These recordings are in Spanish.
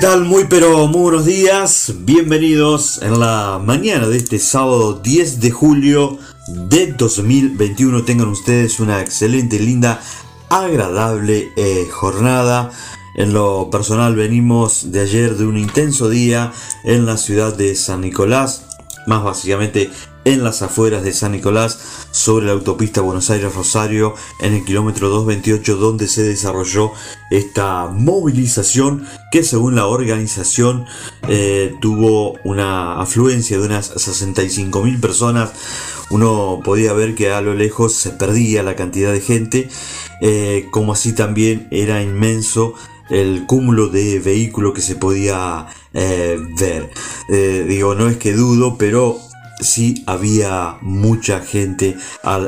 tal? Muy pero muy buenos días. Bienvenidos en la mañana de este sábado 10 de julio de 2021. Tengan ustedes una excelente, linda, agradable eh, jornada. En lo personal venimos de ayer de un intenso día en la ciudad de San Nicolás, más básicamente en las afueras de San Nicolás, sobre la autopista Buenos Aires-Rosario, en el kilómetro 228, donde se desarrolló esta movilización que según la organización eh, tuvo una afluencia de unas 65 mil personas. Uno podía ver que a lo lejos se perdía la cantidad de gente, eh, como así también era inmenso el cúmulo de vehículos que se podía eh, ver. digo, no es que dudo, pero sí había mucha gente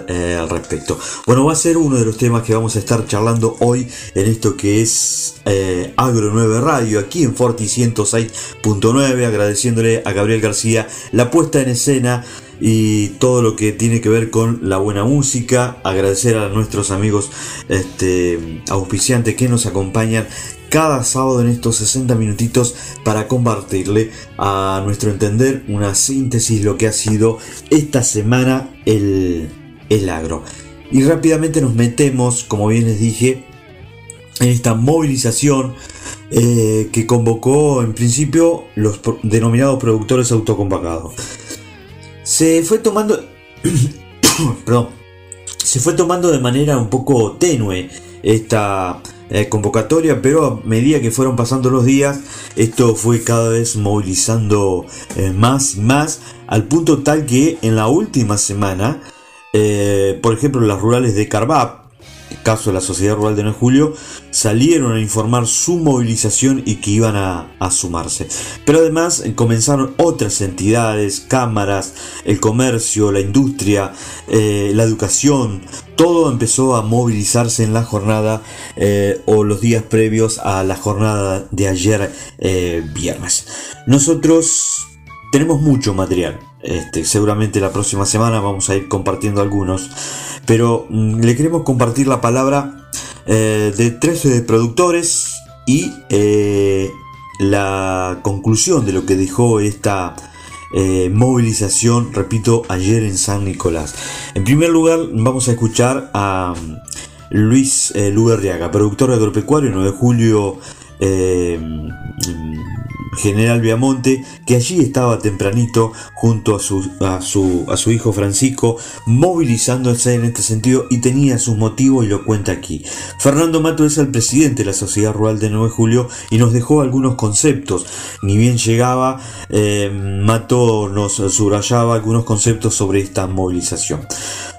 eh, al, respecto. Bueno, va a ser uno de los temas que vamos a estar charlando hoy en esto que es eh, Agro 9 Radio, aquí en Forti 106.9, agradeciéndole a Gabriel García la puesta en escena y todo lo que tiene que ver con la buena música. Agradecer a nuestros amigos este, auspiciantes que nos acompañan cada sábado en estos 60 minutitos para compartirle a nuestro entender una síntesis lo que ha sido esta semana el, el agro. Y rápidamente nos metemos, como bien les dije, en esta movilización eh, que convocó en principio los denominados productores autoconvocados. Se fue tomando, perdón, se fue tomando de manera un poco tenue esta eh, convocatoria, pero a medida que fueron pasando los días, esto fue cada vez movilizando eh, más y más, al punto tal que en la última semana, eh, por ejemplo, las rurales de Carbab, caso de la Sociedad Rural de 9 de Julio, salieron a informar su movilización y que iban a, sumarse. Pero además comenzaron otras entidades, cámaras, el comercio, la industria, la educación, todo empezó a movilizarse en la jornada eh, o los días previos a la jornada de ayer viernes. Nosotros tenemos mucho material. Este, seguramente la próxima semana vamos a ir compartiendo algunos pero mm, le queremos compartir la palabra eh, de 13 productores y eh, la conclusión de lo que dejó esta eh, movilización, repito, ayer en San Nicolás. En primer lugar, vamos a escuchar a mm, Luis Luberriaga, productor agropecuario, 9 de julio general Viamonte, que allí estaba tempranito junto a su hijo Francisco, movilizándose en este sentido y tenía sus motivos y lo cuenta aquí. Fernando Mato es el presidente de la Sociedad Rural de 9 de Julio y nos dejó algunos conceptos. Ni bien llegaba, eh, Mato nos subrayaba algunos conceptos sobre esta movilización.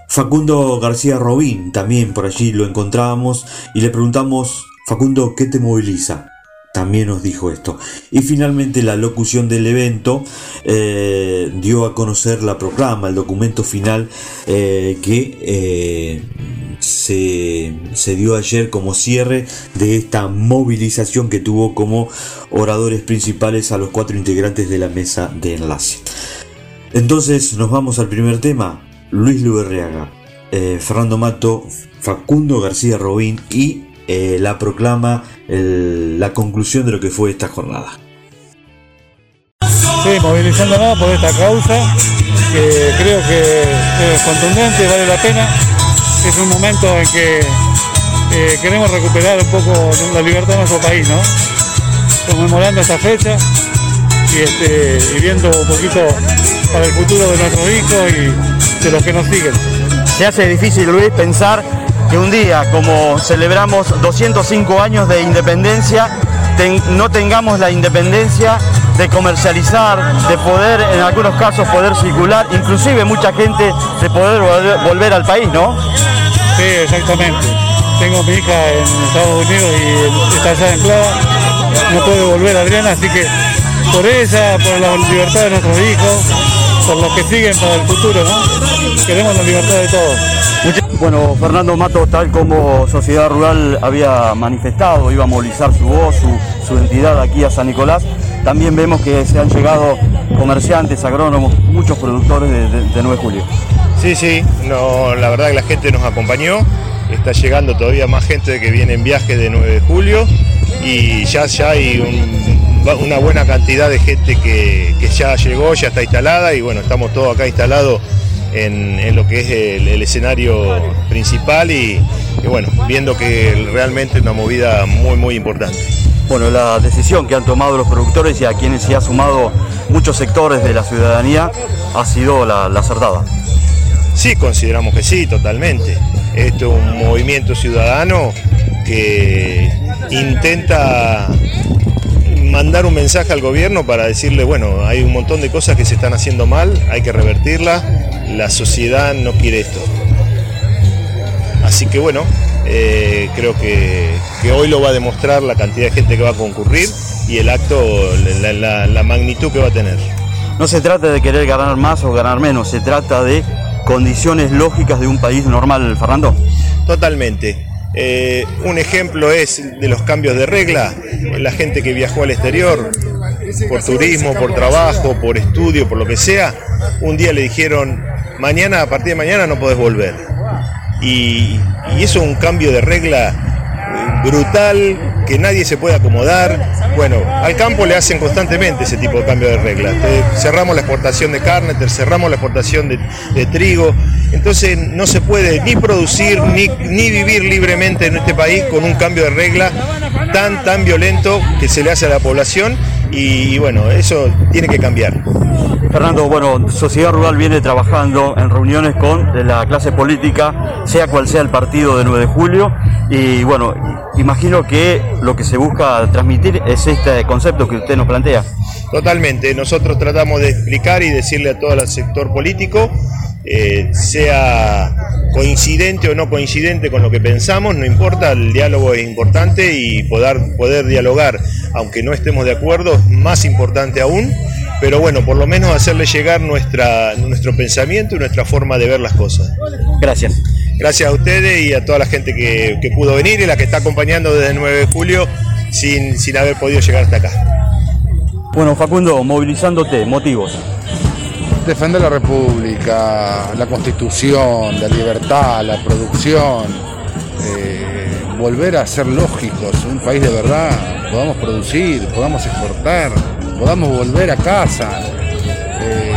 Facundo García Robín, también por allí lo encontrábamos y le preguntamos, Facundo, ¿qué te moviliza? también nos dijo esto. Y finalmente la locución del evento eh, dio a conocer la proclama, el documento final eh, que eh, se, se, dio ayer como cierre de esta movilización que tuvo como oradores principales a los cuatro integrantes de la mesa de enlace. Entonces nos vamos al primer tema, Luis Luberreaga, Fernando Mato, Facundo García Robín y la proclama la conclusión de lo que fue esta jornada. Sí, movilizándonos por esta causa, que creo que es contundente, vale la pena. Es un momento en que eh, queremos recuperar un poco la libertad de nuestro país, ¿no? Conmemorando esta fecha y, este, y viendo un poquito para el futuro de nuestros hijos y de los que nos siguen. Se hace difícil, Luis, pensar que un día como celebramos 205 años de independencia, no tengamos la independencia de comercializar, de poder en algunos casos poder circular, inclusive mucha gente de poder volver, al país, ¿no? Sí, exactamente. Tengo mi hija en Estados Unidos y está allá anclada, no puede volver Adriana, así que por ella, por la libertad de nuestros hijos, por los que siguen para el futuro, ¿no? Queremos la libertad de todos. Bueno, Fernando Mato, tal como Sociedad Rural había manifestado, iba a movilizar su voz, su, entidad aquí a San Nicolás, también vemos que se han llegado comerciantes, agrónomos, muchos productores de, 9 de julio. Sí, sí, no, la verdad que la gente nos acompañó, está llegando todavía más gente que viene en viaje de 9 de julio y ya, ya hay un una buena cantidad de gente que, ya llegó, ya está instalada y bueno, estamos todos acá instalados en, lo que es el, escenario principal y, bueno, viendo que realmente es una movida muy, muy importante. Bueno, la decisión que han tomado los productores y a quienes se ha sumado muchos sectores de la ciudadanía ha sido la, la acertada. Sí, consideramos que sí, totalmente. Esto es un movimiento ciudadano que intenta mandar un mensaje al gobierno para decirle, bueno, hay un montón de cosas que se están haciendo mal, hay que revertirlas, la sociedad no quiere esto. Así que bueno, eh, creo que, hoy lo va a demostrar la cantidad de gente que va a concurrir y el acto, la magnitud que va a tener. No se trata de querer ganar más o ganar menos, se trata de condiciones lógicas de un país normal, Fernando. Totalmente. Eh, un ejemplo es de los cambios de regla. La gente que viajó al exterior por turismo, por trabajo, por estudio, por lo que sea, un día le dijeron, mañana, a partir de mañana no podés volver. Y, y eso es un cambio de regla brutal, que nadie se puede acomodar. Bueno, al campo le hacen constantemente ese tipo de cambio de reglas. cerramos la exportación de carne, cerramos la exportación de, trigo. Entonces no se puede ni producir ni, ni vivir libremente en este país con un cambio de regla tan, tan violento que se le hace a la población y, bueno, eso tiene que cambiar. Fernando, bueno, Sociedad Rural viene trabajando en reuniones con la clase política, sea cual sea el partido de 9 de julio, y bueno, imagino que lo que se busca transmitir es este concepto que usted nos plantea. Totalmente, nosotros tratamos de explicar y decirle a todo el sector político eh, sea coincidente o no coincidente con lo que pensamos, no importa, el diálogo es importante y poder, poder dialogar, aunque no estemos de acuerdo, es más importante aún, pero bueno, por lo menos hacerle llegar nuestra, nuestro pensamiento y nuestra forma de ver las cosas. Gracias. Gracias a ustedes y a toda la gente que, pudo venir y la que está acompañando desde el 9 de julio sin, sin haber podido llegar hasta acá. Bueno, Facundo, movilizándote, motivos defender la República, la Constitución, la libertad, la producción, eh, volver a ser lógicos, un país de verdad, podamos producir, podamos exportar, podamos volver a casa, eh,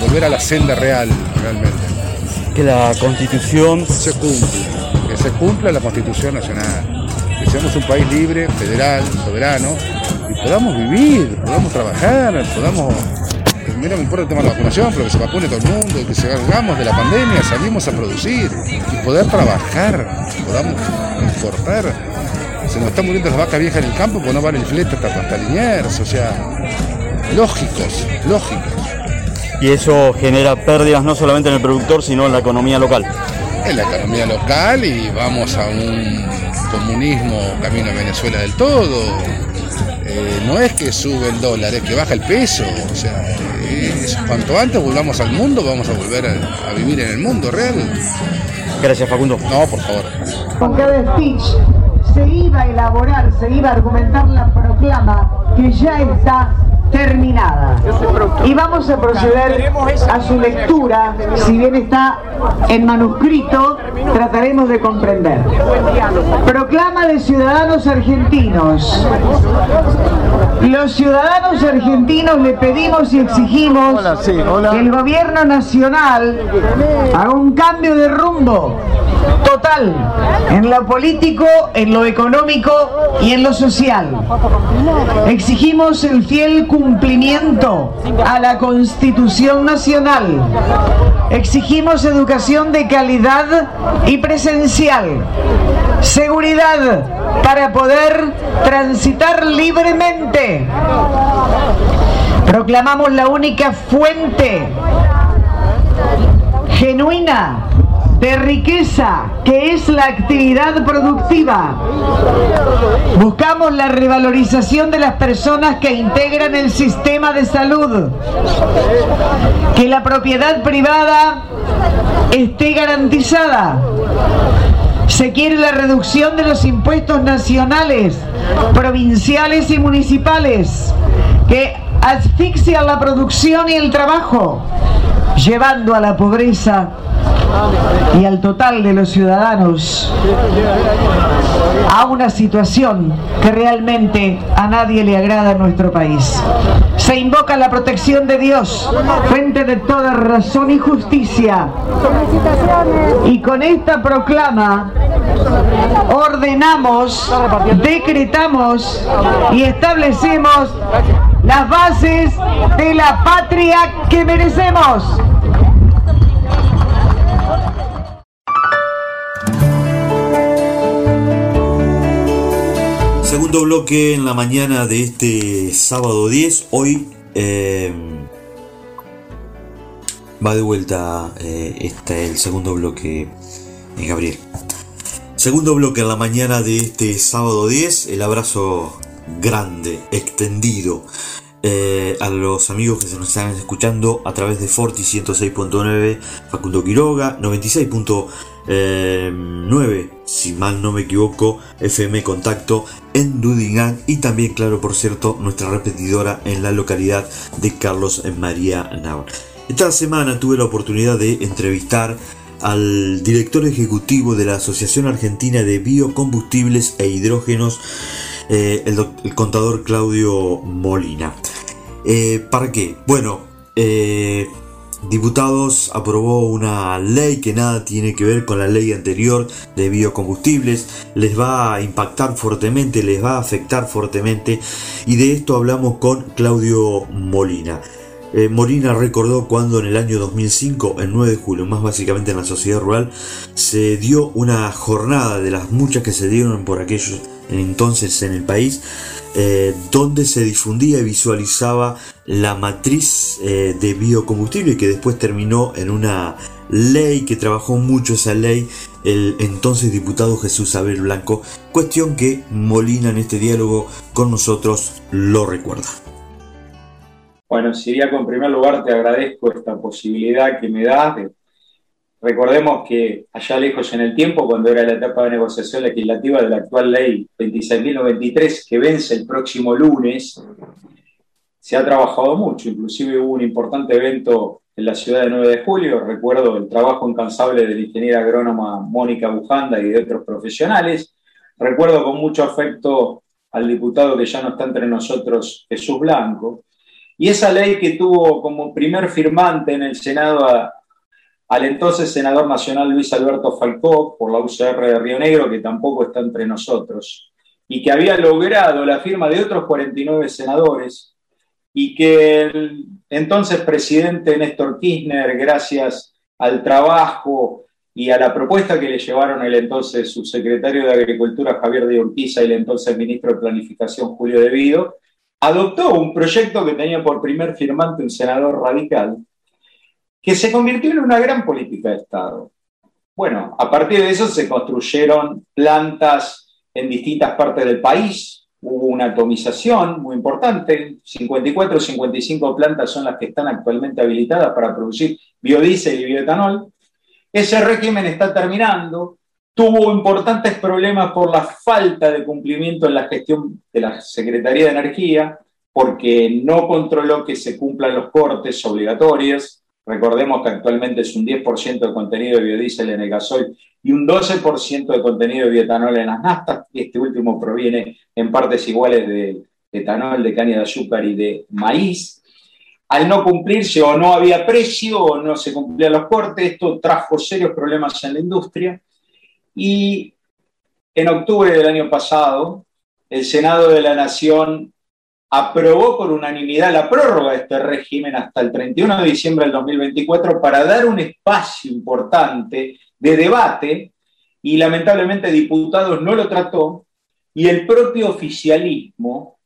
volver a la senda real realmente. Que la Constitución se cumpla, que se cumpla la Constitución Nacional, que seamos un país libre, federal, soberano, y podamos vivir, podamos trabajar, podamos mí no me importa el tema de la vacunación, pero que se vacune todo el mundo, que salgamos de la pandemia, salimos a producir y poder trabajar, podamos exportar. Se nos están muriendo las vacas viejas en el campo porque no vale el flete hasta, hasta Liniers, o sea, lógicos, lógicos. Y eso genera pérdidas no solamente en el productor, sino en la economía local. En la economía local y vamos a un comunismo camino a Venezuela del todo. Eh, no es que sube el dólar, es que baja el peso. O sea, cuanto antes volvamos al mundo, vamos a volver a, vivir en el mundo real. Gracias, Facundo. No, por favor. Con cada speech se iba a elaborar, se iba a argumentar la proclama que ya está terminada. Y vamos a proceder a su lectura, si bien está en manuscrito, trataremos de comprender. Proclama de ciudadanos argentinos. Los ciudadanos argentinos le pedimos y exigimos que el gobierno nacional haga un cambio de rumbo total en lo político, en lo económico y en lo social. Exigimos el fiel cumplimiento a la Constitución Nacional. Exigimos educación de calidad y presencial. Seguridad para poder transitar libremente. Proclamamos la única fuente genuina de riqueza, que es la actividad productiva. Buscamos la revalorización de las personas que integran el sistema de salud. Que la propiedad privada esté garantizada. Se quiere la reducción de los impuestos nacionales, provinciales y municipales, que asfixian la producción y el trabajo, llevando a la pobreza y al total de los ciudadanos a una situación que realmente a nadie le agrada en nuestro país. Se invoca la protección de Dios, fuente de toda razón y justicia. Y con esta proclama ordenamos, decretamos y establecemos las bases de la patria que merecemos. Segundo bloque en la mañana de este sábado 10. Hoy eh, va de vuelta eh, este, el segundo bloque, eh, Gabriel. Segundo bloque en la mañana de este sábado 10. El abrazo grande, extendido. a los amigos que se nos están escuchando a través de Forti 106.9, Facundo Quiroga, 96.9 9, si mal no me equivoco, FM Contacto en Dudingan y también, claro, por cierto, nuestra repetidora en la localidad de Carlos María Nava. Esta semana tuve la oportunidad de entrevistar al director ejecutivo de la Asociación Argentina de Biocombustibles e Hidrógenos, eh, el, contador Claudio Molina. Eh, ¿Para qué? Bueno, eh, Diputados aprobó una ley que nada tiene que ver con la ley anterior de biocombustibles, les va a impactar fuertemente, les va a afectar fuertemente y de esto hablamos con Claudio Molina. Eh, Molina recordó cuando en el año 2005, el 9 de julio, más básicamente en la sociedad rural, se dio una jornada de las muchas que se dieron por aquellos entonces en el país, eh, donde se difundía y visualizaba la matriz eh, de biocombustible que después terminó en una ley que trabajó mucho esa ley el entonces diputado Jesús Abel Blanco, cuestión que Molina en este diálogo con nosotros lo recuerda. Bueno, Siriaco, en primer lugar te agradezco esta posibilidad que me das de Recordemos que allá lejos en el tiempo, cuando era la etapa de negociación legislativa de la actual ley 26.093, que vence el próximo lunes, se ha trabajado mucho, inclusive hubo un importante evento en la ciudad de 9 de julio, recuerdo el trabajo incansable de la ingeniera agrónoma Mónica Bujanda y de otros profesionales, recuerdo con mucho afecto al diputado que ya no está entre nosotros, Jesús Blanco, y esa ley que tuvo como primer firmante en el Senado al entonces senador nacional Luis Alberto Falcó por la UCR de Río Negro, que tampoco está entre nosotros, y que había logrado la firma de otros 49 senadores, y que el entonces presidente Néstor Kirchner, gracias al trabajo y a la propuesta que le llevaron el entonces subsecretario de Agricultura Javier de Urquiza y el entonces ministro de Planificación Julio De Vido, adoptó un proyecto que tenía por primer firmante un senador radical, que se convirtió en una gran política de Estado. Bueno, a partir de eso se construyeron plantas en distintas partes del país, hubo una atomización muy importante, 54 o 55 plantas son las que están actualmente habilitadas para producir biodiesel y bioetanol. Ese régimen está terminando, tuvo importantes problemas por la falta de cumplimiento en la gestión de la Secretaría de Energía, porque no controló que se cumplan los cortes obligatorios, Recordemos que actualmente es un 10% de contenido de biodiesel en el gasoil y un 12% de contenido de bioetanol en las naftas. Este último proviene en partes iguales de etanol, de caña de azúcar y de maíz. Al no cumplirse o no había precio o no se cumplían los cortes, esto trajo serios problemas en la industria. Y en octubre del año pasado, el Senado de la Nación aprobó por unanimidad la prórroga de este régimen hasta el 31 de diciembre del 2024 para dar un espacio importante de debate y lamentablemente diputados no lo trató y el propio oficialismo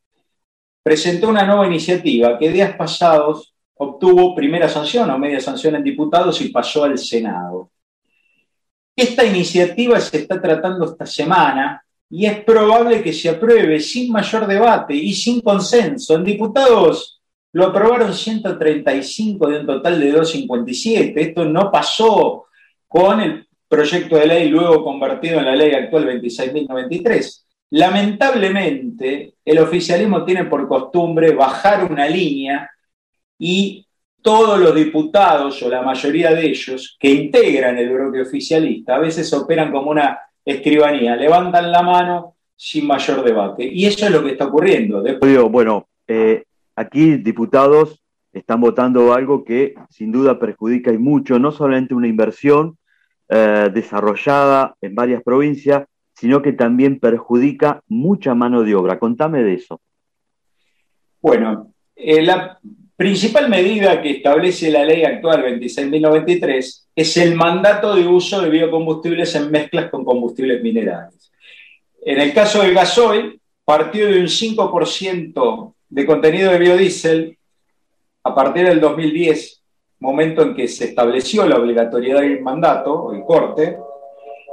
presentó una nueva iniciativa que días pasados obtuvo primera sanción o media sanción en diputados y pasó al Senado. Esta iniciativa se está tratando esta semana y es probable que se apruebe sin mayor debate y sin consenso. En diputados lo aprobaron 135 de un total de 257. Esto no pasó con el proyecto de ley luego convertido en la ley actual 26.093. Lamentablemente, el oficialismo tiene por costumbre bajar una línea y todos los diputados o la mayoría de ellos que integran el bloque oficialista a veces operan como una escribanía, levantan la mano sin mayor debate. Y eso es lo que está ocurriendo. Bueno, eh, aquí diputados están votando algo que sin duda perjudica y mucho, no solamente una inversión eh, desarrollada en varias provincias, sino que también perjudica mucha mano de obra. Contame de eso. Bueno, eh, la principal medida que establece la ley actual 26.093 es el mandato de uso de biocombustibles en mezclas con combustibles minerales. En el caso del gasoil, partió de un 5% de contenido de biodiesel a partir del 2010, momento en que se estableció la obligatoriedad del mandato, el corte,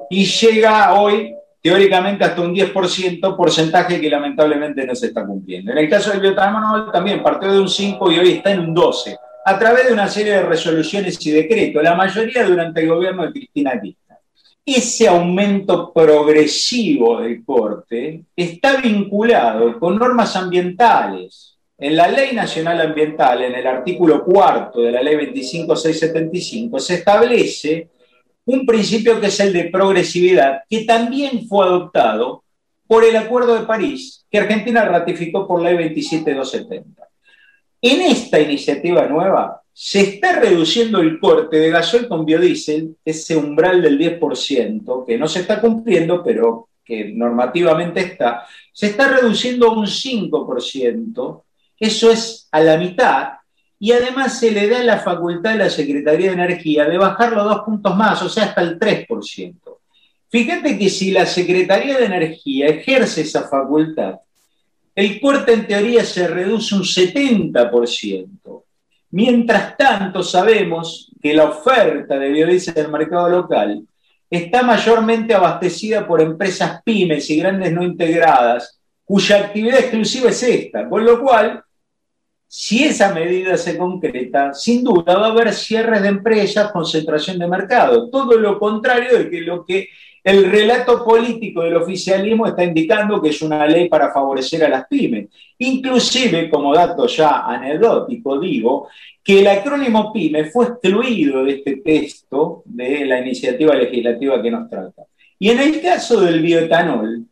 y llega hoy teóricamente hasta un 10%, porcentaje que lamentablemente no se está cumpliendo. En el caso del biotanol también partió de un 5 y hoy está en un 12, a través de una serie de resoluciones y decretos, la mayoría durante el gobierno de Cristina Kirchner. Ese aumento progresivo del corte está vinculado con normas ambientales. En la Ley Nacional Ambiental, en el artículo cuarto de la Ley 25675, se establece un principio que es el de progresividad, que también fue adoptado por el Acuerdo de París, que Argentina ratificó por ley 27270. En esta iniciativa nueva se está reduciendo el corte de gasoil con biodiesel, ese umbral del 10%, que no se está cumpliendo, pero que normativamente está, se está reduciendo a un 5%, eso es a la mitad, y además se le da la facultad a la Secretaría de Energía de bajarlo dos puntos más, o sea, hasta el 3%. Fíjate que si la Secretaría de Energía ejerce esa facultad, el corte en teoría se reduce un 70%. Mientras tanto, sabemos que la oferta de biodiesel del mercado local está mayormente abastecida por empresas pymes y grandes no integradas, cuya actividad exclusiva es esta, con lo cual si esa medida se concreta, sin duda va a haber cierres de empresas, concentración de mercado, todo lo contrario de que lo que el relato político del oficialismo está indicando que es una ley para favorecer a las pymes. Inclusive, como dato ya anecdótico, digo que el acrónimo PYME fue excluido de este texto de la iniciativa legislativa que nos trata. Y en el caso del bioetanol,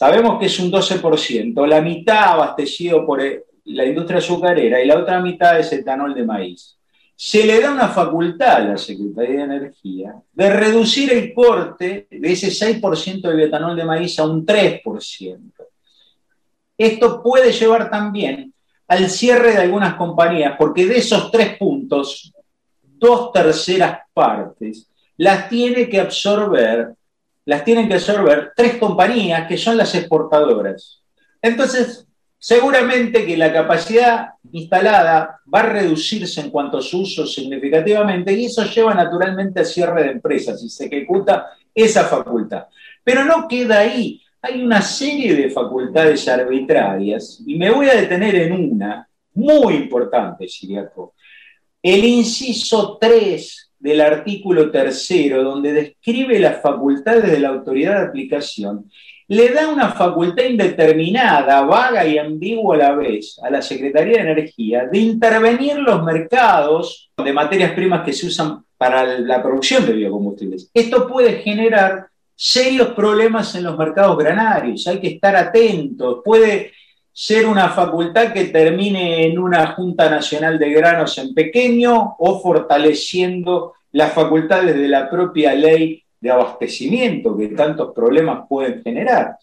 Sabemos que es un 12%, la mitad abastecido por eh, la industria azucarera y la otra mitad es etanol de maíz. Se le da una facultad a la Secretaría de Energía de reducir el corte de ese 6% de bioetanol de maíz a un 3%. Esto puede llevar también al cierre de algunas compañías, porque de esos tres puntos, dos terceras partes las tiene que absorber las tienen que absorber tres compañías que son las exportadoras. Entonces, seguramente que la capacidad instalada va a reducirse en cuanto a su uso significativamente y eso lleva naturalmente a cierre de empresas y se ejecuta esa facultad. Pero no queda ahí. Hay una serie de facultades arbitrarias y me voy a detener en una muy importante, Siriaco. El inciso 3 del artículo tercero, donde describe las facultades de la autoridad de aplicación, le da una facultad indeterminada, vaga y ambigua a la vez a la Secretaría de Energía de intervenir los mercados de materias primas que se usan para la producción de biocombustibles. Esto puede generar serios problemas en los mercados granarios, hay que estar atentos, puede ser una facultad que termine en una Junta Nacional de Granos en pequeño o fortaleciendo las facultades de la propia ley de abastecimiento que tantos problemas pueden generar.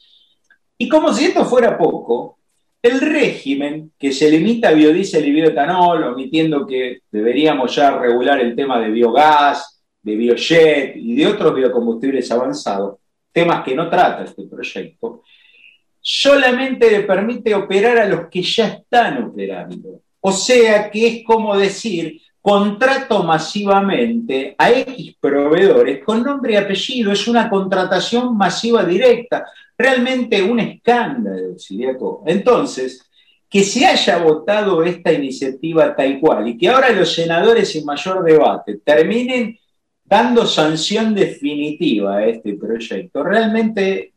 Y como si esto fuera poco, el régimen que se limita a biodiesel y bioetanol, omitiendo que deberíamos ya regular el tema de biogás, de biojet y de otros biocombustibles avanzados, temas que no trata este proyecto, solamente le permite operar a los que ya están operando. O sea que es como decir, contrato masivamente a X proveedores con nombre y apellido, es una contratación masiva directa, realmente un escándalo, Siriaco. Entonces, que se haya votado esta iniciativa tal cual y que ahora los senadores en mayor debate terminen dando sanción definitiva a este proyecto, realmente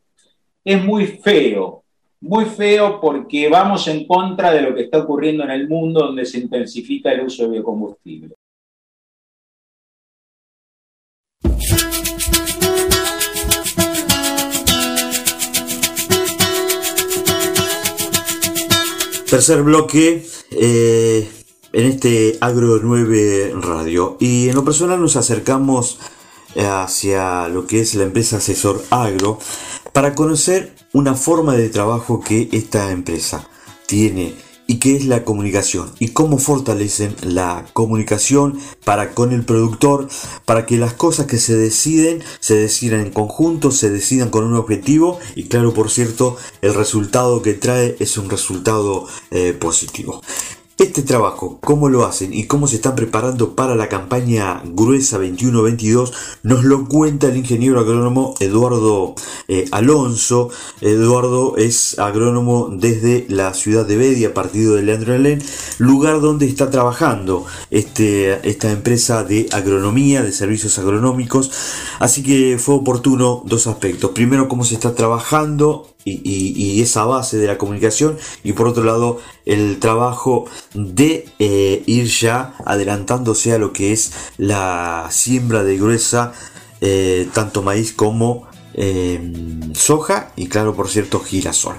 es muy feo muy feo porque vamos en contra de lo que está ocurriendo en el mundo donde se intensifica el uso de biocombustible. Tercer bloque eh, en este Agro 9 Radio. Y en lo personal nos acercamos hacia lo que es la empresa Asesor Agro para conocer una forma de trabajo que esta empresa tiene y qué es la comunicación y cómo fortalecen la comunicación para con el productor, para que las cosas que se deciden se decidan en conjunto, se decidan con un objetivo y claro, por cierto, el resultado que trae es un resultado eh, positivo. Este trabajo, cómo lo hacen y cómo se están preparando para la campaña gruesa 21-22, nos lo cuenta el ingeniero agrónomo Eduardo eh, Alonso. Eduardo es agrónomo desde la ciudad de Bedia, partido de Leandro Alén, lugar donde está trabajando este, esta empresa de agronomía, de servicios agronómicos. Así que fue oportuno dos aspectos. Primero, cómo se está trabajando y, esa base de la comunicación. Y por otro lado el trabajo de eh, ir ya adelantándose a lo que es la siembra de gruesa eh, tanto maíz como em, soja y claro por cierto girasol.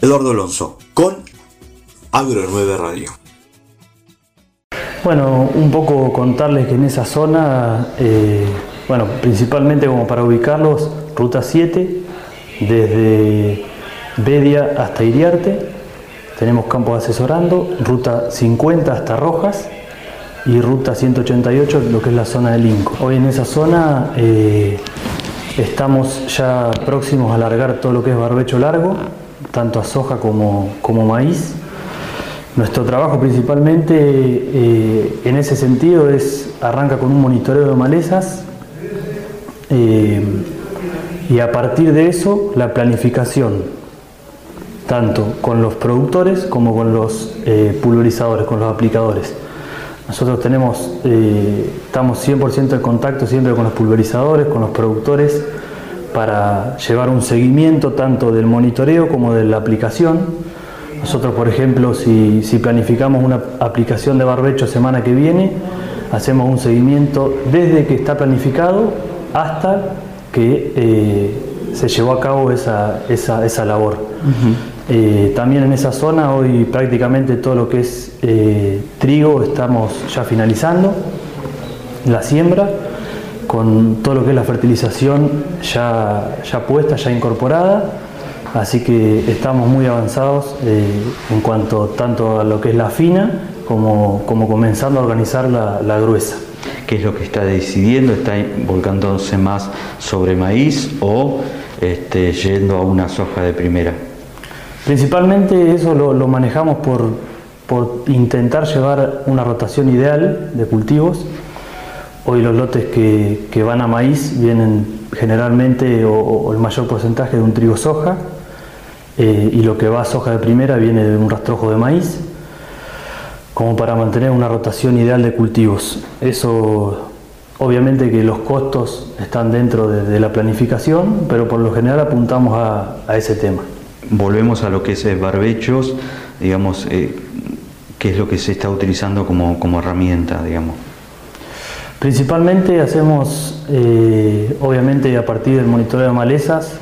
Eduardo Alonso con Agro 9 Radio. Bueno un poco contarles que en esa zona eh, bueno principalmente como para ubicarlos ruta 7 desde Bedia hasta Iriarte, tenemos campos asesorando, ruta 50 hasta Rojas y ruta 188, lo que es la zona del Inco. Hoy en esa zona eh, estamos ya próximos a alargar todo lo que es barbecho largo, tanto a soja como, como maíz. Nuestro trabajo principalmente eh, en ese sentido es arranca con un monitoreo de malezas. Eh, y a partir de eso la planificación, tanto con los productores como con los eh, pulverizadores, con los aplicadores. Nosotros tenemos, eh, estamos 100% en contacto siempre con los pulverizadores, con los productores, para llevar un seguimiento tanto del monitoreo como de la aplicación. Nosotros, por ejemplo, si, si planificamos una aplicación de barbecho semana que viene, hacemos un seguimiento desde que está planificado hasta que eh, se llevó a cabo esa, esa, labor. Eh, también en esa zona hoy prácticamente todo lo que es eh, trigo estamos ya finalizando, la siembra, con todo lo que es la fertilización ya, ya puesta, ya incorporada, así que estamos muy avanzados en cuanto tanto a lo que es la fina como, como comenzando a organizar la, la gruesa qué es lo que está decidiendo, está volcándose más sobre maíz o este, yendo a una soja de primera. Principalmente eso lo, manejamos por, por, intentar llevar una rotación ideal de cultivos. Hoy los lotes que, van a maíz vienen generalmente o, el mayor porcentaje de un trigo soja eh, y lo que va a soja de primera viene de un rastrojo de maíz como para mantener una rotación ideal de cultivos. Eso, obviamente que los costos están dentro de, la planificación, pero por lo general apuntamos a, ese tema. Volvemos a lo que es eh, barbechos, digamos, eh, ¿qué es lo que se está utilizando como, herramienta, digamos? Principalmente hacemos, eh, obviamente a partir del monitoreo de malezas,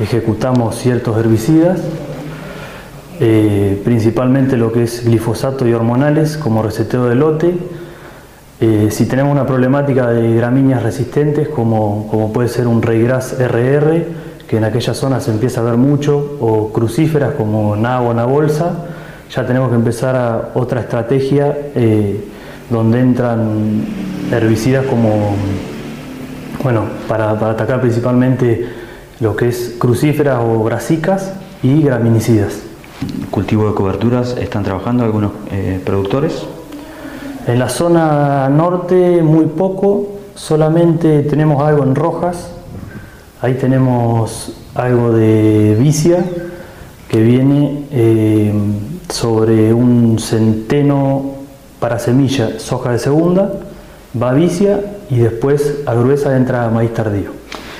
ejecutamos ciertos herbicidas, eh, principalmente lo que es glifosato y hormonales como reseteo de lote. Eh, si tenemos una problemática de gramíneas resistentes como, puede ser un Reigras RR, que en aquella zona se empieza a ver mucho, o crucíferas como o bolsa, ya tenemos que empezar a otra estrategia eh, donde entran herbicidas como, bueno, para, atacar principalmente lo que es crucíferas o brasicas y graminicidas cultivo de coberturas están trabajando algunos eh, productores? En la zona norte muy poco, solamente tenemos algo en Rojas, ahí tenemos algo de vicia que viene eh, sobre un centeno para semilla, soja de segunda, va vicia y después a gruesa entra maíz tardío.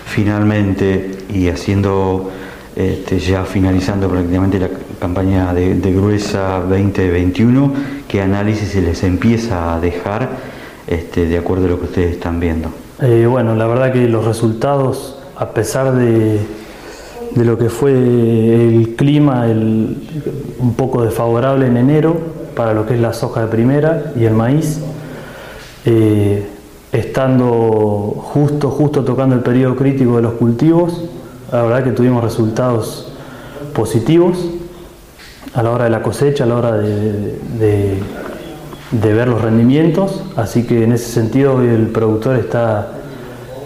Finalmente, y haciendo este, ya finalizando prácticamente la campaña de, Gruesa 2021, ¿qué análisis se les empieza a dejar este, de acuerdo a lo que ustedes están viendo? Eh, bueno, la verdad que los resultados, a pesar de, lo que fue el clima un poco desfavorable en enero para lo que es la soja de primera y el maíz, eh, estando justo, justo tocando el periodo crítico de los cultivos, la verdad que tuvimos resultados positivos a la hora de la cosecha, a la hora de, ver los rendimientos, así que en ese sentido el productor está,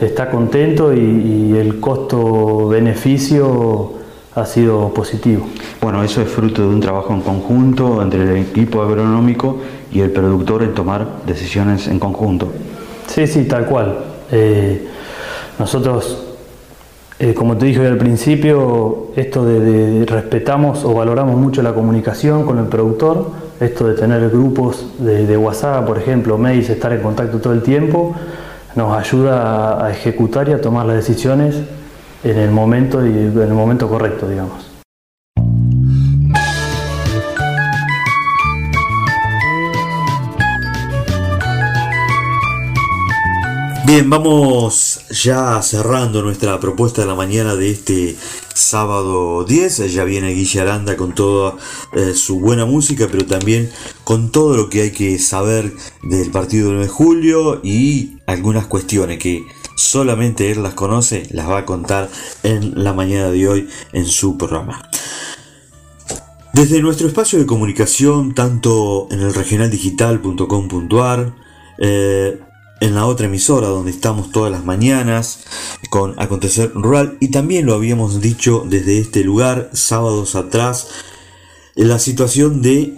está contento y, el costo-beneficio ha sido positivo. Bueno, eso es fruto de un trabajo en conjunto entre el equipo agronómico y el productor en tomar decisiones en conjunto. Sí, sí, tal cual. Eh, nosotros eh, como te dije al principio, esto de, respetamos o valoramos mucho la comunicación con el productor, esto de tener grupos de, WhatsApp, por ejemplo, mails, estar en contacto todo el tiempo, nos ayuda a, ejecutar y a tomar las decisiones en el momento y en el momento correcto, digamos. Bien, vamos ya cerrando nuestra propuesta de la mañana de este sábado 10. Ya viene Guille Aranda con toda eh, su buena música, pero también con todo lo que hay que saber del partido de 9 de julio y algunas cuestiones que solamente él las conoce, las va a contar en la mañana de hoy en su programa. Desde nuestro espacio de comunicación, tanto en el regionaldigital.com.ar, en la otra emisora donde estamos todas las mañanas con Acontecer Rural y también lo habíamos dicho desde este lugar sábados atrás la situación de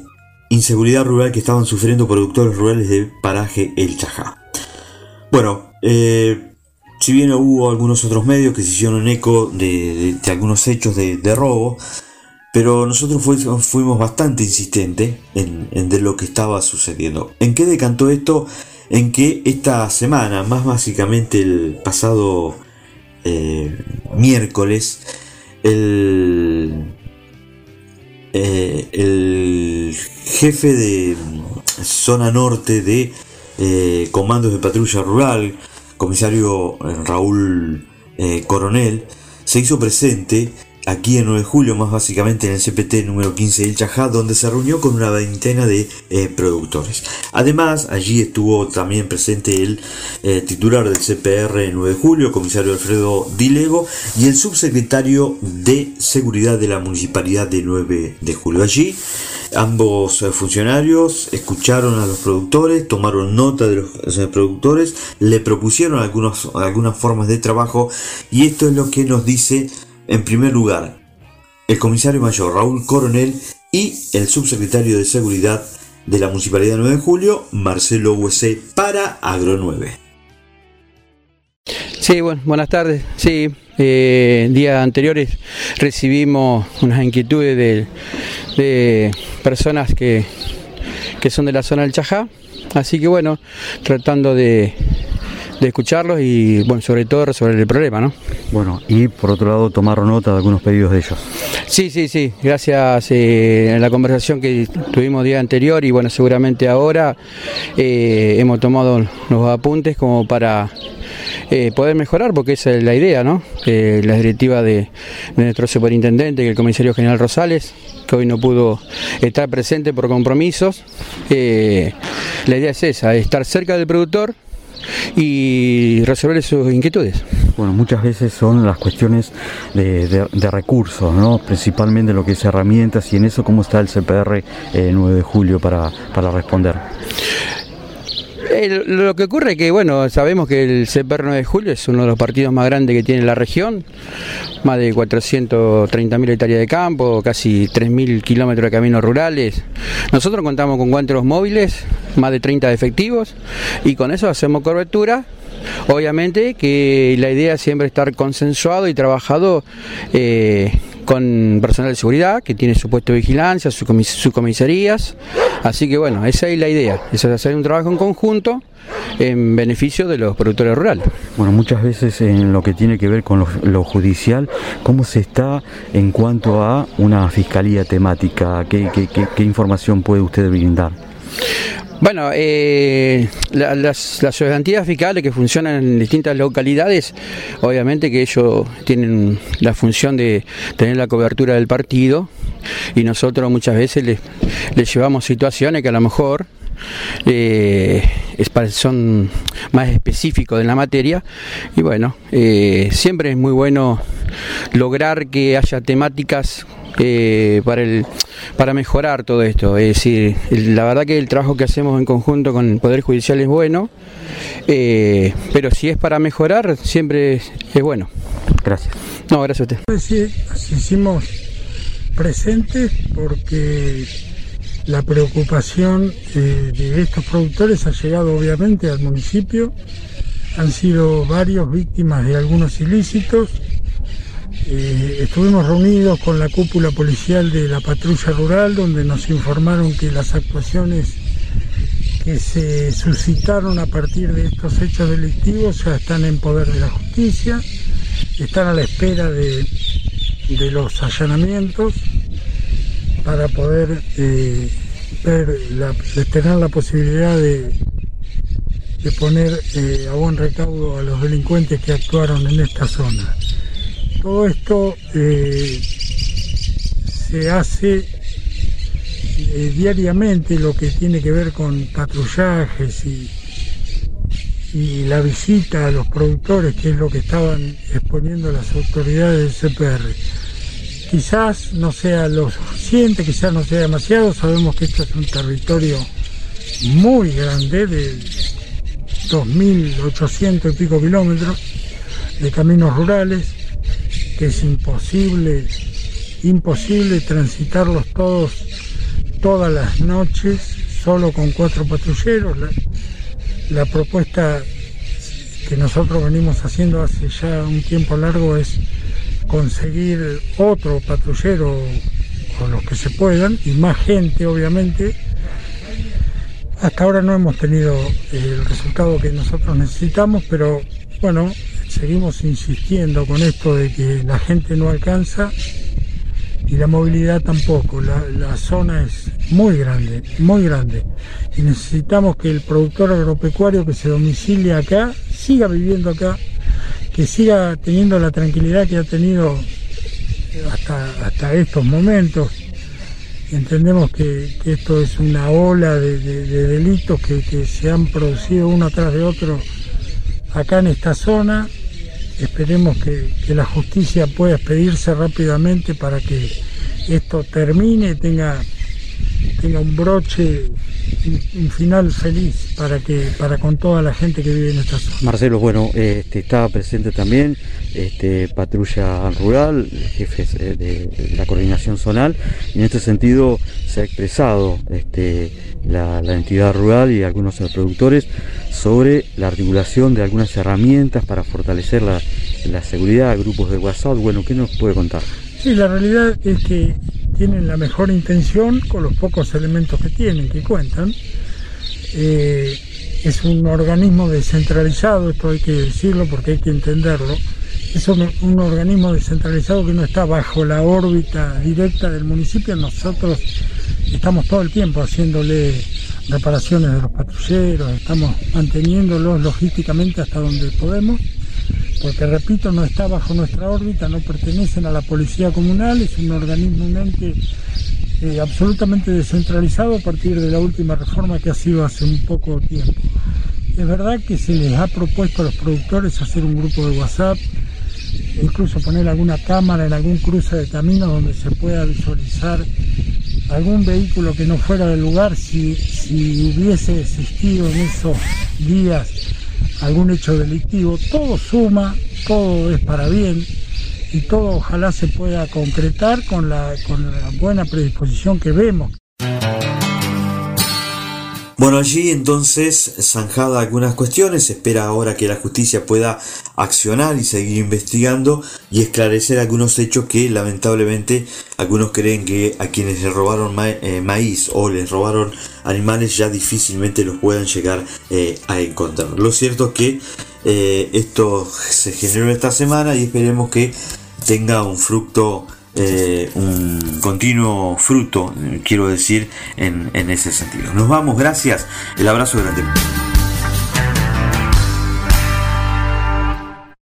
inseguridad rural que estaban sufriendo productores rurales de paraje El Chajá. Bueno, eh, si bien hubo algunos otros medios que se hicieron eco de, algunos hechos de, robo, pero nosotros fuimos, bastante insistentes en, en de lo que estaba sucediendo. ¿En qué decantó esto? En que esta semana, más básicamente el pasado eh, miércoles, el, eh, el, jefe de zona norte de eh, comandos de patrulla rural, comisario Raúl Coronel, se hizo presente aquí en 9 de julio, más básicamente en el CPT número 15 del Chajá, donde se reunió con una veintena de eh, productores. Además, allí estuvo también presente el eh, titular del CPR 9 de julio, comisario Alfredo Dilego, y el subsecretario de Seguridad de la Municipalidad de 9 de julio. Allí, ambos eh, funcionarios escucharon a los productores, tomaron nota de los productores, le propusieron algunos, algunas formas de trabajo, y esto es lo que nos dice en primer lugar, el comisario mayor Raúl Coronel y el subsecretario de Seguridad de la Municipalidad 9 de Julio, Marcelo Huesé, para Agro 9. Sí, bueno, buenas tardes. Sí, eh, días anteriores recibimos unas inquietudes de, personas que, que son de la zona del Chajá, así que bueno, tratando de, de escucharlos y bueno, sobre todo resolver el problema, ¿no? Bueno, y por otro lado tomaron nota de algunos pedidos de ellos. Sí, sí, sí, gracias eh, en la conversación que tuvimos día anterior y bueno, seguramente ahora eh, hemos tomado los apuntes como para eh, poder mejorar, porque esa es la idea, ¿no? la directiva de, nuestro superintendente, el comisario general Rosales, que hoy no pudo estar presente por compromisos. la idea es esa, estar cerca del productor, y resolver sus inquietudes. Bueno, muchas veces son las cuestiones de, recursos, ¿no? principalmente lo que es herramientas y en eso cómo está el CPR 9 eh, de julio para, para responder. Lo que ocurre es que, bueno, sabemos que el CPR 9 de julio es uno de los partidos más grandes que tiene la región, más de 430.000 hectáreas de campo, casi 3.000 kilómetros de caminos rurales. Nosotros contamos con cuatro móviles, más de 30 efectivos, y con eso hacemos cobertura. Obviamente que la idea es siempre estar consensuado y trabajado eh, con personal de seguridad que tiene su puesto de vigilancia, sus comisarías, Así que bueno, esa es la idea, es hacer un trabajo en conjunto en beneficio de los productores rurales. Bueno, muchas veces en lo que tiene que ver con lo, judicial, ¿cómo se está en cuanto a una fiscalía temática? ¿Qué, qué información puede usted brindar? Bueno, eh, las, las fiscales que funcionan en distintas localidades, obviamente que ellos tienen la función de tener la cobertura del partido y nosotros muchas veces les, llevamos situaciones que a lo mejor eh, son más específicos de la materia y bueno, eh, siempre es muy bueno lograr que haya temáticas eh, para, el, para mejorar todo esto. Es decir, la verdad que el trabajo que hacemos en conjunto con el Poder Judicial es bueno, eh, pero si es para mejorar, siempre es, bueno. Gracias. No, gracias a usted. Sí, hicimos presentes porque la preocupación eh, de estos productores ha llegado obviamente al municipio. Han sido varios víctimas de algunos ilícitos eh, estuvimos reunidos con la cúpula policial de la patrulla rural donde nos informaron que las actuaciones que se suscitaron a partir de estos hechos delictivos ya están en poder de la justicia, están a la espera de, los allanamientos para poder eh, tener la posibilidad de, poner eh, a buen recaudo a los delincuentes que actuaron en esta zona. Todo esto eh, se hace eh, diariamente lo que tiene que ver con patrullajes y, y la visita a los productores, que es lo que estaban exponiendo las autoridades del CPR. Quizás no sea lo suficiente, quizás no sea demasiado, sabemos que esto es un territorio muy grande, de 2.800 y pico kilómetros de caminos rurales, que es imposible, imposible transitarlos todos todas las noches solo con cuatro patrulleros. La, propuesta que nosotros venimos haciendo hace ya un tiempo largo es conseguir otro patrullero con los que se puedan y más gente obviamente. Hasta ahora no hemos tenido el resultado que nosotros necesitamos, pero bueno, seguimos insistiendo con esto de que la gente no alcanza y la movilidad tampoco. La, zona es muy grande, muy grande. Y necesitamos que el productor agropecuario que se domicilia acá siga viviendo acá, que siga teniendo la tranquilidad que ha tenido hasta, hasta estos momentos. Entendemos que, esto es una ola de, delitos que, que se han producido uno tras de otro acá en esta zona Esperemos que, la justicia pueda expedirse rápidamente para que esto termine, tenga, tenga un broche, un, final feliz para que para con toda la gente que vive en esta zona. Marcelo, bueno, este, estaba presente también este, patrulla rural, jefes eh, de, la coordinación zonal, y en este sentido se ha expresado este, la, la entidad rural y algunos productores sobre la articulación de algunas herramientas para fortalecer la, seguridad, grupos de WhatsApp. Bueno, ¿qué nos puede contar? Sí, la realidad es que tienen la mejor intención con los pocos elementos que tienen, que cuentan. Eh, es un organismo descentralizado, esto hay que decirlo porque hay que entenderlo. Es un, un, organismo descentralizado que no está bajo la órbita directa del municipio. Nosotros estamos todo el tiempo haciéndole reparaciones de los patrulleros, estamos manteniéndolos logísticamente hasta donde podemos, porque repito, no está bajo nuestra órbita, no pertenecen a la policía comunal, es un organismo, un ente eh, absolutamente descentralizado a partir de la última reforma que ha sido hace un poco tiempo. Es verdad que se les ha propuesto a los productores hacer un grupo de WhatsApp, incluso poner alguna cámara en algún cruce de camino donde se pueda visualizar algún vehículo que no fuera del lugar, si, si hubiese existido en esos días algún hecho delictivo, todo suma, todo es para bien y todo ojalá se pueda concretar con la, con la buena predisposición que vemos. Bueno, allí entonces zanjada algunas cuestiones, espera ahora que la justicia pueda accionar y seguir investigando y esclarecer algunos hechos que lamentablemente algunos creen que a quienes les robaron eh, maíz o les robaron animales ya difícilmente los puedan llegar eh, a encontrar. Lo cierto es que eh, esto se generó esta semana y esperemos que tenga un fruto eh, un continuo fruto, quiero decir, en, en ese sentido. Nos vamos, gracias, el abrazo grande.